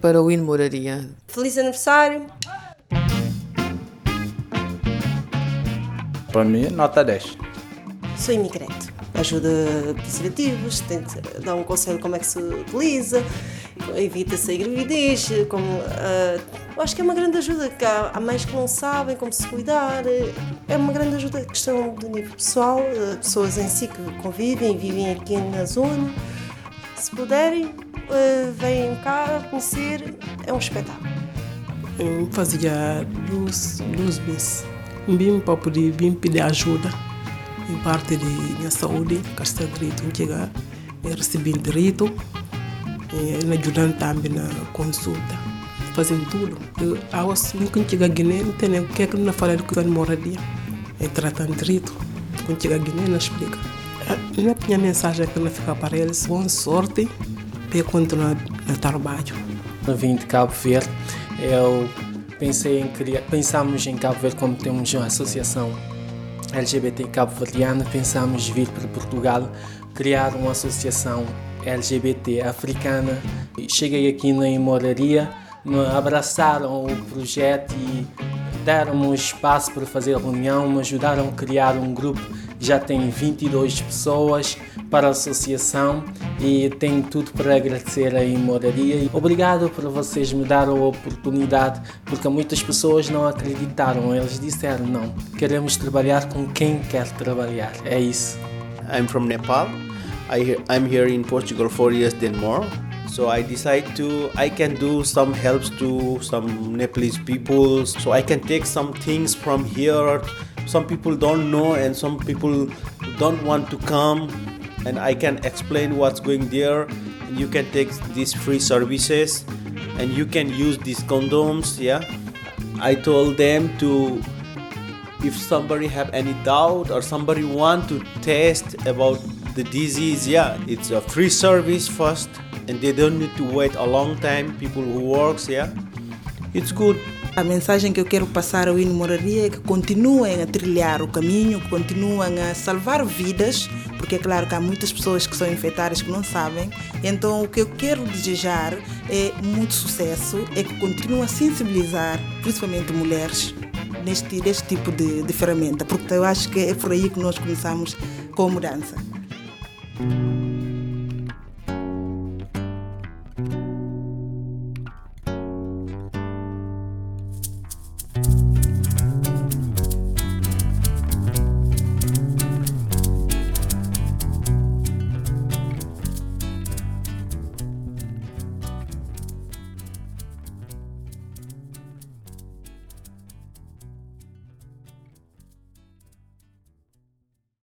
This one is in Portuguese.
para o Hino Moraria. Feliz aniversário! Para mim, nota 10. Sou imigrante. Ajuda preservativos, tenta dar um conselho como é que se utiliza, evita-se a gravidez, como, uh, eu acho que é uma grande ajuda, que há, há mães que não sabem como se cuidar, é uma grande ajuda, questão do nível pessoal, uh, pessoas em si que convivem, vivem aqui na zona, se puderem, uh, venham cá conhecer, é um espetáculo. Eu fazia duas, duas vezes, vim para poder vim pedir ajuda em parte de minha saúde, que direito em chegar, eu recebi direito, e ajudando também na consulta, fazendo tudo. Eu, ao nunca chegar a Guiné, não tem o que é que não fala de que moradia, é tratando direito. Quando chegar a Guiné, não explica. A minha mensagem é que não fica para eles, boa sorte para continuar no trabalho. Eu vim de Cabo Verde, eu pensei em criar, pensamos em Cabo Verde como temos uma associação LGBT cabo-verdiana, pensamos vir para Portugal criar uma associação LGBT africana. Cheguei aqui na Moraria, me abraçaram o projeto e deram-me espaço para fazer reunião, me ajudaram a criar um grupo já tem 22 pessoas para a associação e tenho tudo para agradecer a Moraria. Obrigado por vocês me dar a oportunidade, porque muitas pessoas não acreditaram. Eles disseram não, queremos trabalhar com quem quer trabalhar. É isso. I'm from Nepal. I, I'm here in Portugal four years then more. So I decide to I can do some helps to some Nepalese people. So I can take some things from here. Some people don't know and some people don't want to come and I can explain what's going there. And you can take these free services and you can use these condoms, yeah. I told them to if somebody have any doubt or somebody want to test about the disease, yeah, it's a free service first and they don't need to wait a long time. People who works, yeah, it's good. A mensagem que eu quero passar ao Hino Moraria é que continuem a trilhar o caminho, continuem a salvar vidas, porque é claro que há muitas pessoas que são infectadas que não sabem. Então, o que eu quero desejar é muito sucesso, é que continuem a sensibilizar, principalmente mulheres, neste, neste tipo de, de ferramenta, porque eu acho que é por aí que nós começamos com a mudança.